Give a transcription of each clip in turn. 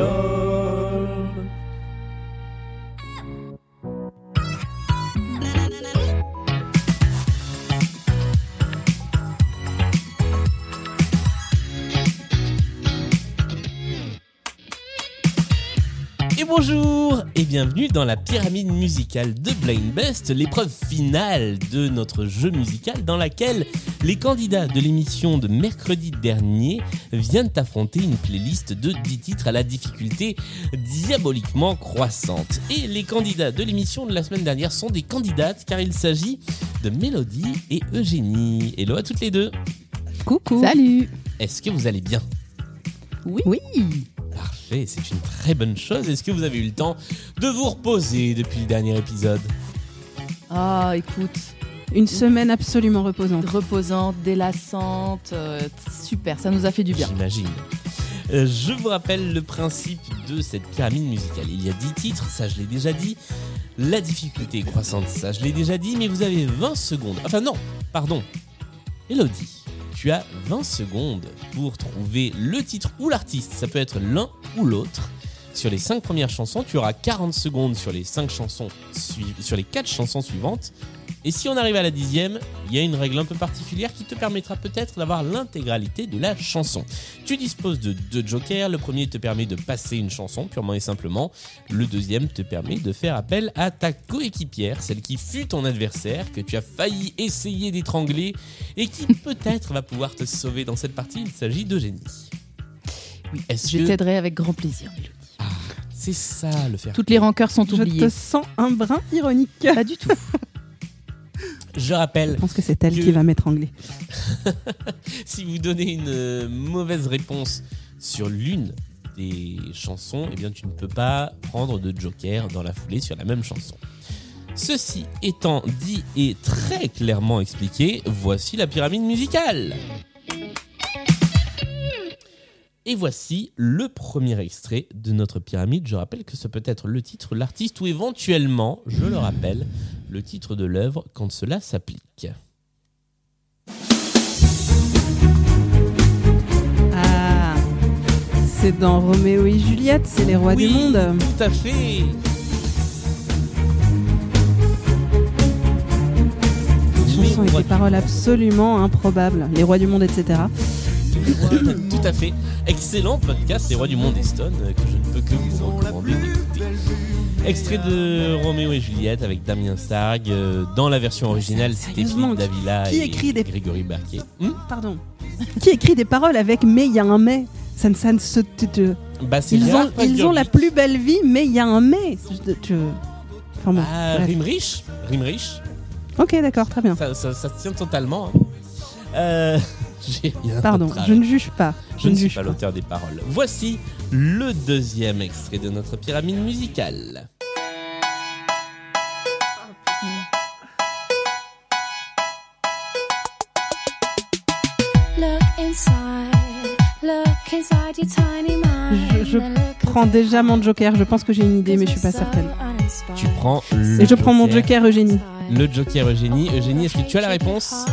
go. Bonjour et bienvenue dans la pyramide musicale de Blind Best, l'épreuve finale de notre jeu musical dans laquelle les candidats de l'émission de mercredi dernier viennent affronter une playlist de 10 titres à la difficulté diaboliquement croissante. Et les candidats de l'émission de la semaine dernière sont des candidates car il s'agit de Mélodie et Eugénie. Hello à toutes les deux. Coucou. Salut. Est-ce que vous allez bien? Oui. C'est une très bonne chose. Est-ce que vous avez eu le temps de vous reposer depuis le dernier épisode? Ah, écoute, Une semaine absolument reposante. reposante, délassante, euh, super, ça nous a fait du bien. J'imagine. Euh, je vous rappelle le principe de cette pyramide musicale. Il y a 10 titres, ça je l'ai déjà dit. La difficulté est croissante, ça je l'ai déjà dit, mais vous avez 20 secondes. Enfin non, pardon. Elodie, tu as 20 secondes pour trouver le titre ou l'artiste. Ça peut être l'un ou l'autre. Sur les 5 premières chansons, tu auras 40 secondes sur les 5 chansons sur les 4 chansons suivantes. Et si on arrive à la dixième, il y a une règle un peu particulière qui te permettra peut-être d'avoir l'intégralité de la chanson. Tu disposes de deux jokers. Le premier te permet de passer une chanson purement et simplement. Le deuxième te permet de faire appel à ta coéquipière, celle qui fut ton adversaire, que tu as failli essayer d'étrangler et qui peut-être va pouvoir te sauver dans cette partie. Il s'agit d'Eugénie. Oui, est-ce Je que t'aiderai avec grand plaisir. Mélodie. c'est ça le faire Toutes les rancœurs sont Je oubliées. te sens un brin ironique. Pas du tout. Je rappelle Je pense que c'est elle Que- qui va m'étrangler. si vous donnez une euh, mauvaise réponse sur l'une des chansons, eh bien tu ne peux pas prendre de joker dans la foulée sur la même chanson. Ceci étant dit et très clairement expliqué, voici la pyramide musicale. Et voici le premier extrait de notre pyramide. Je rappelle que ce peut être le titre, l'artiste ou éventuellement, je le rappelle, le titre de l'œuvre quand cela s'applique. Ah, c'est dans Roméo et Juliette, c'est les rois Oui, du monde. Tout à fait. Chanson avec des paroles absolument improbables. Les rois du monde, etc. Tout à fait. Excellent podcast, Les Rois du Monde Stone, euh, que je ne peux que vous recommander d'écouter. Extrait de Roméo et Juliette avec Damien Sargue. euh, Dans la version originale, c'était Philippe Davila qui et écrit des- Grégory Barquet. Hmm Pardon. Qui écrit des paroles avec mais il y a un mais ça ne, ça ne se. tu- tu- bah, Ils, ont, ils ont la plus belle vie, mais il y a un mais. Je- tu- Enfin bon. Ah, bref. rime riche Rime riche Ok, d'accord, très bien. ça, ça, ça se tient totalement. hein. Euh, j'ai rien Pardon, je ne juge pas. Je ne suis juge pas pas. l'auteur des paroles. Voici le deuxième extrait de notre pyramide musicale. Je Prends déjà mon joker, je pense que j'ai une idée, mais je suis pas certaine. Tu prends le Et je prends mon joker Eugénie. Le Joker Eugénie. Eugénie, est-ce que tu as la réponse?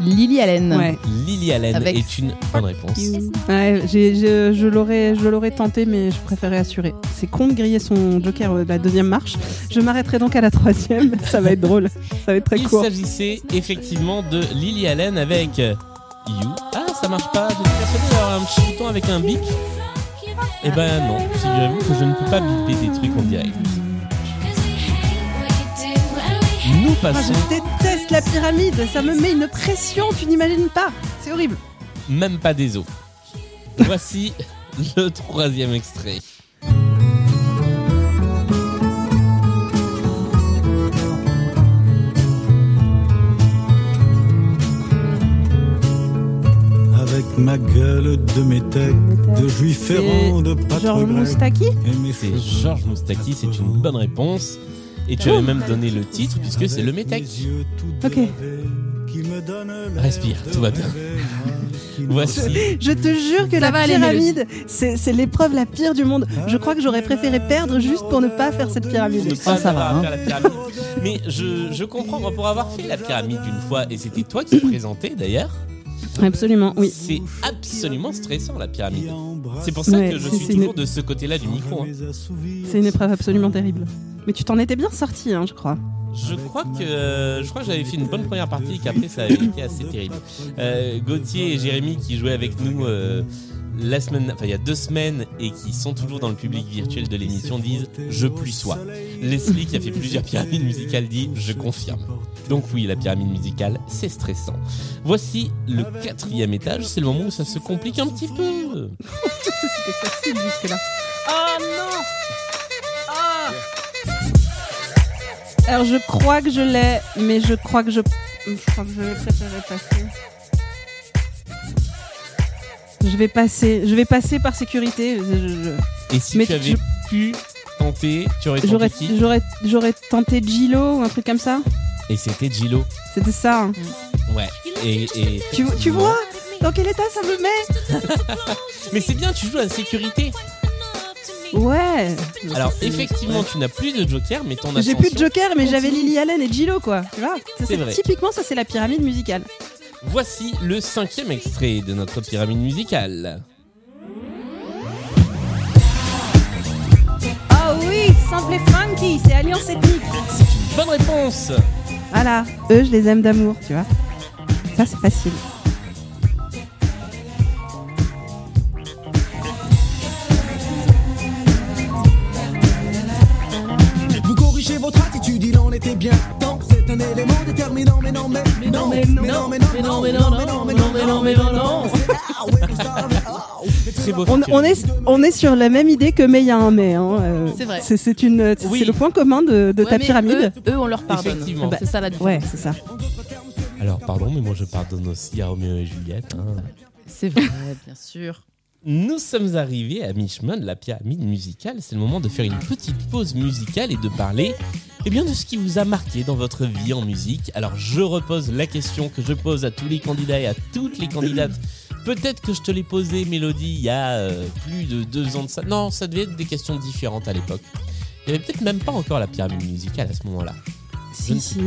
Lily Allen. Ouais. Lily Allen Avec est une bonne réponse. Ouais, j'ai- je, je l'aurais, je l'aurais tenté, mais je préférais assurer. C'est con de griller son joker euh, de la deuxième marche. Je m'arrêterai donc à la troisième. Ça va être drôle. Ça va être très Il court. s'agissait effectivement de Lily Allen avec euh, You. Ah, ça marche pas. J'étais d'avoir un petit bouton avec un bip. Eh ben non, figurez-vous que je ne peux pas biper des trucs en direct. Nous Ah, passons je déteste la pyramide. Ça me met une pression. Tu n'imagines pas. C'est horrible. même pas des os. Voici le troisième extrait. Avec ma gueule de métèque, de juif errant, de pâtre Georges. Moustaki. C'est Georges Moustaki, c'est une bonne réponse. Et tu avais même donné le titre puisque c'est le tout Ok. Respire, tout va bien. Voici Je te jure que Ça la pyramide, c'est c'est l'épreuve la pire du monde. Je crois que j'aurais préféré perdre juste pour ne pas faire cette pyramide. Oh, ça va, hein. pyramide. Mais je, je comprends, moi, pour avoir fait la pyramide une fois, et c'était toi qui présentais d'ailleurs, Absolument, oui. c'est absolument stressant la pyramide. C'est pour ça Ouais, que je suis toujours une- de ce côté-là du micro. hein. C'est une épreuve absolument terrible. Mais tu t'en étais bien sorti, hein, je crois. Je crois que je crois que j'avais fait une bonne première partie et qu'après ça avait été assez terrible. Euh, Gauthier et Jérémy qui jouaient avec nous euh, la semaine, enfin il y a deux semaines et qui sont toujours dans le public virtuel de l'émission disent je plus sois. Leslie qui a fait plusieurs pyramides musicales dit je confirme. Donc oui, la pyramide musicale, c'est stressant. Voici le quatrième étage, c'est le moment où ça se complique un petit peu. C'était facile jusque-là. Oh non Alors je crois que je l'ai, mais je crois que je... Je crois que je vais préférer passer. Je vais passer, je vais passer par sécurité. Je- je- Et si Mais tu avais je- pu tenter, tu aurais tenté j'aurais tenté Gilo ou un truc comme ça? Et c'était Gilo. C'était ça. hein. Ouais. Et, et Tu, tu vois dans quel état ça me met Mais c'est bien, tu joues à la sécurité. Ouais. Alors effectivement, tu n'as plus de joker, mais ton J'ai ascension... plus de Joker, mais j'avais Lily Allen et Gilo quoi. Tu vois C'est vrai. Typiquement, ça c'est la pyramide musicale. Voici le cinquième extrait de notre pyramide musicale. Ah oui, simple et funky, c'est Alliance ethnique. C'est une bonne réponse. Voilà, eux je les aime d'amour, tu vois. Ça c'est facile. Vous corrigez votre attitude, il en était bien mais non, mais mais non, mais non, mais non, mais non, mais non, mais non, mais non, mais non, mais non, non. Très beau. On, est, on est sur la même idée que mais il y a un mais. hein, euh, C'est vrai. C'est, c'est une, c'est Oui. le point commun de, de Ouais, ta mais pyramide. Eux, eux, on leur pardonne. Effectivement. Bah, c'est ça la différence. Ouais, c'est ça. Alors pardon, mais moi je pardonne aussi à Roméo et Juliette. hein. C'est vrai, bien sûr. Nous sommes arrivés à mi-chemin de la pyramide musicale. C'est le moment de faire une petite pause musicale et de parler eh bien, de ce qui vous a marqué dans votre vie en musique. Alors je repose la question que je pose à tous les candidats et à toutes les candidates. Peut-être que je te l'ai posée, Mélodie, il y a euh, plus de deux ans de ça. Non, ça devait être des questions différentes à l'époque. Il y avait peut-être même pas encore la pyramide musicale à ce moment-là. Si, si.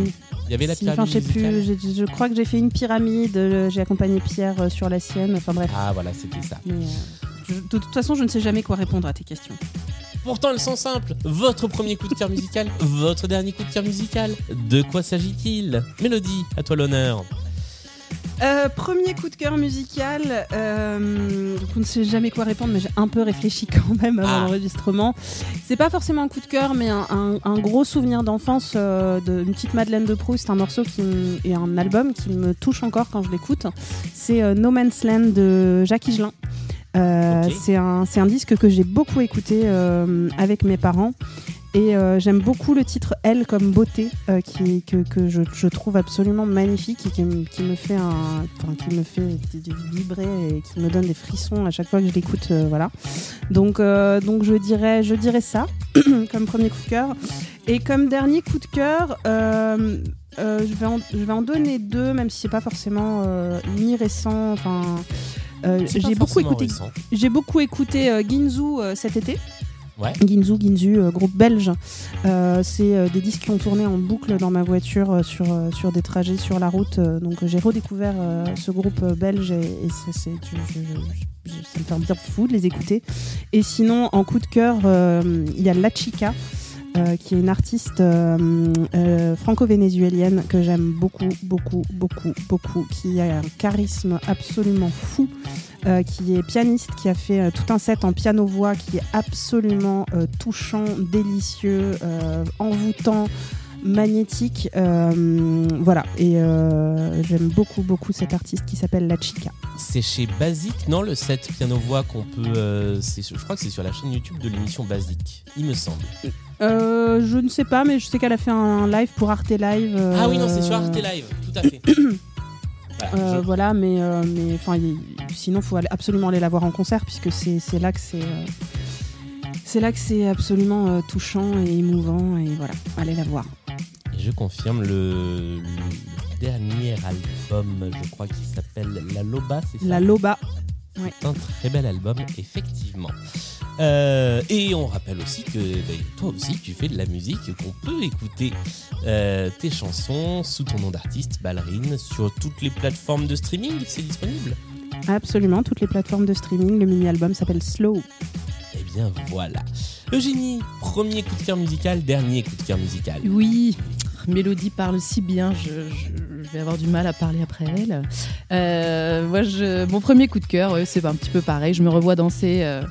Il y avait la pyramide je plus. crois que j'ai fait une pyramide. euh, J'ai accompagné Pierre euh, sur la sienne. Enfin bref. Ah voilà, c'était ça. Mais, euh, je- de toute façon, je ne sais jamais quoi répondre à tes questions. Pourtant, elles sont simples. Votre premier coup de cœur musical, votre dernier coup de cœur musical. De quoi s'agit-il? Mélodie, à toi l'honneur. Euh, premier coup de cœur musical, euh, donc on ne sait jamais quoi répondre, mais j'ai un peu réfléchi quand même avant Ah. l'enregistrement. C'est pas forcément un coup de cœur, mais un, un- un gros souvenir d'enfance euh, d'une petite Madeleine de Proust, un morceau qui me- et un album qui me touche encore quand je l'écoute. C'est euh, No Man's Land de Jacques Higelin. C'est un, disque que j'ai beaucoup écouté avec mes parents. Et euh, j'aime beaucoup le titre Elle comme beauté, euh, qui, que, que je, je trouve absolument magnifique et qui, me- qui me fait un, qui me fait vibrer et qui me donne des frissons à chaque fois que je l'écoute. euh, voilà. Donc, donc je dirais, je dirais ça comme premier coup de cœur. Et comme dernier coup de cœur, je, vais en, je vais en donner deux, même si c'est pas forcément ni récent. Enfin, j'ai beaucoup écouté. J'ai beaucoup écouté Ginzu cet été. Ginzu, Ginzu, euh, groupe belge. Euh, c'est euh, des disques qui ont tourné en boucle dans ma voiture sur, des trajets sur la route. Donc j'ai redécouvert ce groupe belge et, c'est- ça me fait bien fou de les écouter. Et sinon, en coup de cœur, il y a La Chica. qui est une artiste franco-vénézuélienne que j'aime beaucoup, beaucoup, beaucoup, beaucoup, qui a un charisme absolument fou, euh, qui est pianiste, qui a fait euh, tout un set en piano-voix qui est absolument euh, touchant, délicieux, envoûtant, magnétique. voilà, et j'aime beaucoup, beaucoup cette artiste qui s'appelle La Chica. C'est chez Basic, non Le set piano-voix qu'on peut. je crois que c'est sur la chaîne YouTube de l'émission Basic, il me semble. Euh, je ne sais pas, mais je sais qu'elle a fait un live pour Arte Live. euh, Ah oui, non, c'est sur Arte Live, tout à fait. Voilà, Euh, je- voilà, mais, euh, mais enfin, il- sinon, faut aller- absolument aller la voir en concert puisque c'est là que c'est euh, c'est là que c'est absolument euh, touchant et émouvant et voilà, allez la voir. Et je confirme le, le dernier album, je crois qu'il s'appelle La Loba, c'est ça? La Loba, C'est un très bel album, effectivement. Euh, et on rappelle aussi que ben, toi aussi, tu fais de la musique, qu'on peut écouter euh, tes chansons sous ton nom d'artiste, Ballerine, sur toutes les plateformes de streaming. C'est disponible? Absolument, toutes les plateformes de streaming. Le mini-album s'appelle Slow. Eh bien voilà. Eugénie, premier coup de cœur musical, dernier coup de cœur musical. Oui, Mélodie parle si bien, je, je- je vais avoir du mal à parler après elle. Euh, moi, je, mon premier coup de cœur, ouais, c'est un petit peu pareil. Je me revois danser euh,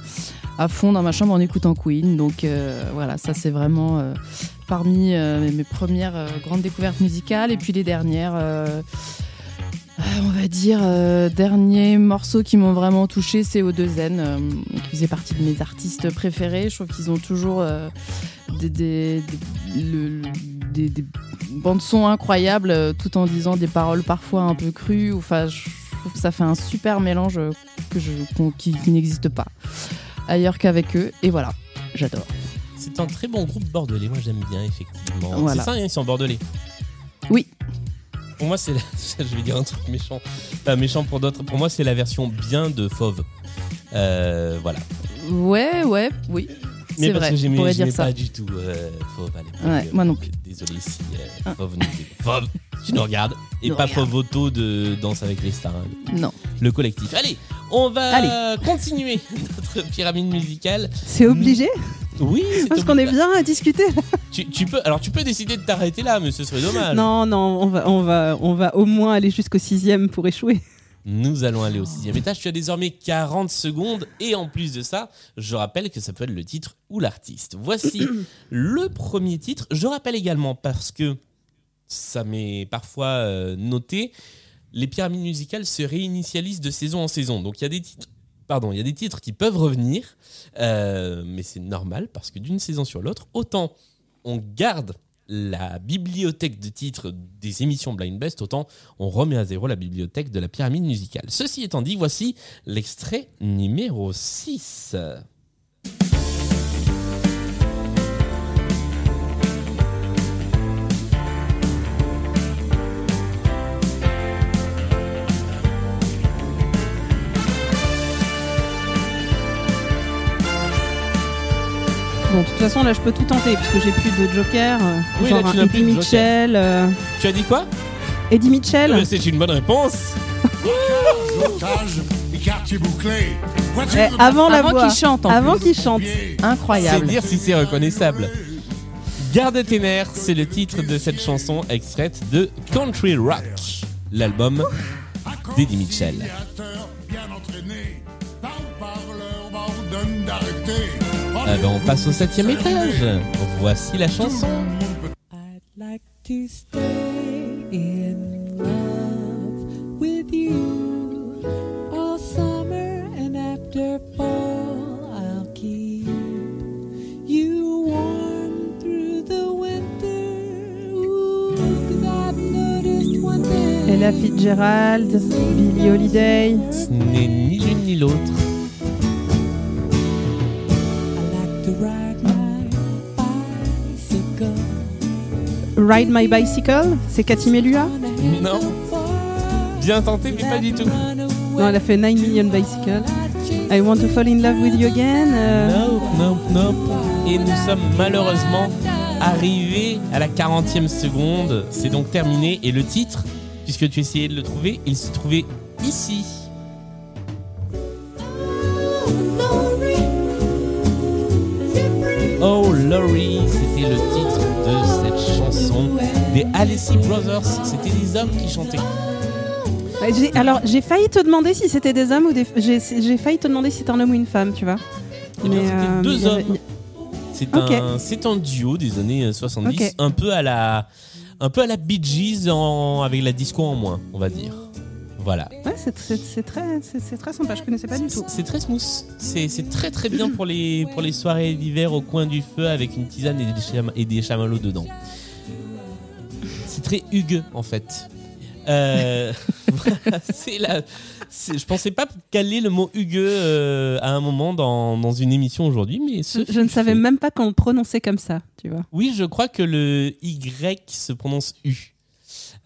à fond dans ma chambre en écoutant Queen. Donc euh, voilà, ça c'est vraiment euh, parmi euh, mes- premières grandes découvertes musicales. Et puis les dernières, on va dire, derniers morceaux qui m'ont vraiment touché, c'est O2N, euh, qui faisait partie de mes artistes préférés. Je trouve qu'ils ont toujours des, des, des- le- le- des- des bandes son incroyables, tout en disant des paroles parfois un peu crues. Enfin, je trouve que ça fait un super mélange qui n'existe pas ailleurs qu'avec eux. Et voilà, j'adore. C'est un très bon groupe bordelais, moi j'aime bien effectivement. Voilà. C'est ça, hein, ils sont bordelais. Oui. Pour moi, c'est la... je vais dire un truc méchant, pas méchant pour d'autres. Pour moi, c'est la version bien de Fauve. Euh, voilà. Ouais, ouais, oui. Mais C'est parce vrai, que j'aimais, pas du tout euh, Fauve à l'époque. Ouais, moi non plus. Désolé si euh, Ah. Fauve nous Fauve, tu nous regardes. Et Nous pas regarde. Fauve Auto de Danse avec les stars, hein, Non. le collectif. Allez, on va Allez. continuer notre pyramide musicale. C'est obligé Oui, c'est Parce qu'on est bien à discuter. Tu, tu peux, alors tu peux décider de t'arrêter là, mais ce serait dommage. Non, non, on va, on va, on va au moins aller jusqu'au sixième pour échouer. Nous allons aller au sixième étage. Tu as désormais 40 secondes. Et en plus de ça, je rappelle que ça peut être le titre ou l'artiste. Voici le premier titre. Je rappelle également, parce que ça m'est parfois euh, noté, les pyramides musicales se réinitialisent de saison en saison. Donc il y a des titres. Pardon, il y a des titres qui peuvent revenir, euh, mais c'est normal parce que d'une saison sur l'autre, autant on garde la bibliothèque de titres des émissions Blind Best, autant on remet à zéro la bibliothèque de la pyramide musicale. Ceci étant dit, voici l'extrait numéro 6. Bon, de toute façon, là, je peux tout tenter puisque j'ai plus de Joker. euh, Oui, genre là, tu un n'as plus Eddie de Joker. Mitchell. euh, Tu as dit quoi? Eddie Mitchell. Euh, C'est une bonne réponse. Otage et quartier bouclé. Voiture Eh, de avant la Avant voix. qu'il chante en Avant plus. qu'il chante. pied. C'est Incroyable. dire si c'est reconnaissable. Garde tes nerfs, c'est le titre de cette chanson extraite de Country Rock, l'album d'Eddie Mitchell. Ah ben, on passe au septième étage. Voici la chanson. I'd like to stay in love with you all summer and after fall I'll keep you warm through the winter Ooh, 'cause I've noticed one thing Ella Fitzgerald, Billie Holiday. Ce n'est ni l'une ni l'autre. Ride My Bicycle, c'est Cathy Melua Non. Bien tenté, mais pas du tout. Non, elle a fait 9 Million Bicycle. I Want to Fall in Love with You Again. euh, Nope, nope, nope. Et nous sommes malheureusement arrivés à la 40e seconde. C'est donc terminé. Et le titre, puisque tu essayais de le trouver, il se trouvait ici. Oh Laurie, c'était le titre de cette chanson des Alessi Brothers. C'était des hommes qui chantaient. Alors, j'ai failli te demander si c'était des hommes ou des. J'ai failli te demander si c'était un homme ou une femme, tu vois. Eh bien, Mais, c'était euh, deux y avait- hommes. C'est Ok. un, un duo des années 70, Ok. un peu à la, un peu à la Bee Gees en- avec la disco en moins, on va dire. Voilà. Ouais, c'est très, c'est très sympa. Je connaissais pas du tout. C'est très smooth. C'est c'est très très bien pour les, pour les soirées d'hiver au coin du feu avec une tisane et des, et des chamallows dedans. Très Hugues en fait. Euh, c'est la. c'est- Je pensais pas caler le mot Hugues euh, à un moment dans, dans une émission aujourd'hui, mais ce Je, je ne savais même pas qu'on le prononçait comme ça, tu vois. Oui, je crois que le Y se prononce U.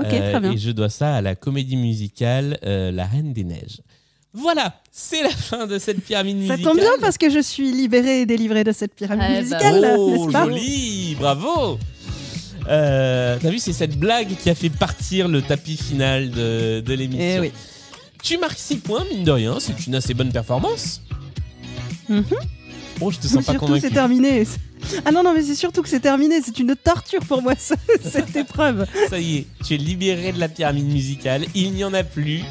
Ok, très bien. Et je dois ça à la comédie musicale euh, La Reine des Neiges. Voilà, c'est la fin de cette pyramide Ça musicale. tombe bien parce que je suis libérée et délivrée de cette pyramide Eh ben, musicale, Oh, n'est-ce pas joli, bravo. Euh, T'as vu, c'est cette blague qui a fait partir le tapis final de, de l'émission. Eh oui. Tu marques 6 points, mine de rien, c'est une assez bonne performance. Mhm. Oh, je te sens pas surtout, convaincu. c'est terminé. Ah non, non, mais c'est surtout que c'est terminé. C'est une torture pour moi, ça, cette épreuve. Ça y est, tu es libéré de la pyramide musicale, il n'y en a plus.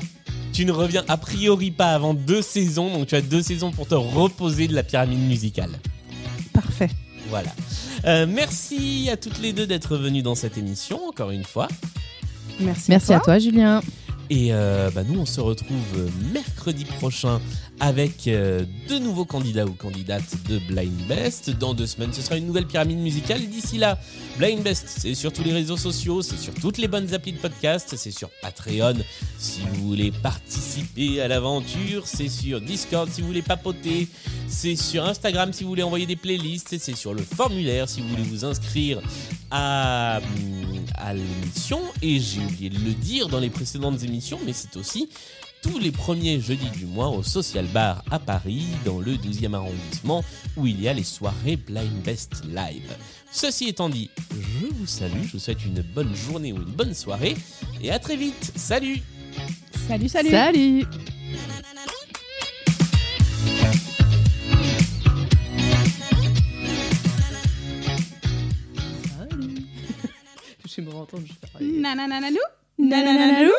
Tu ne reviens a priori pas avant deux saisons, donc tu as deux saisons pour te reposer de la pyramide musicale. Parfait. Voilà. Euh, merci à toutes les deux d'être venues dans cette émission, encore une fois. Merci, Merci à toi, Julien. Et euh, bah, nous, on se retrouve mercredi prochain avec euh, de nouveaux candidats ou candidates de Blind Best. Dans deux semaines, ce sera une nouvelle pyramide musicale. D'ici là, Blind Best, c'est sur tous les réseaux sociaux, c'est sur toutes les bonnes applis de podcast, c'est sur Patreon si vous voulez participer à l'aventure, c'est sur Discord si vous voulez papoter, c'est sur Instagram si vous voulez envoyer des playlists, c'est sur le formulaire si vous voulez vous inscrire à, hum, à l'émission. Et j'ai oublié de le dire dans les précédentes émissions, mais c'est aussi tous les premiers jeudis du mois au Social Bar à Paris, dans le 12e arrondissement, où il y a les soirées Blind Best Live. Ceci étant dit, je vous salue, je vous souhaite une bonne journée ou une bonne soirée, et à très vite. Salut Salut, salut. Salut entendre, Nananalou. Nananalou.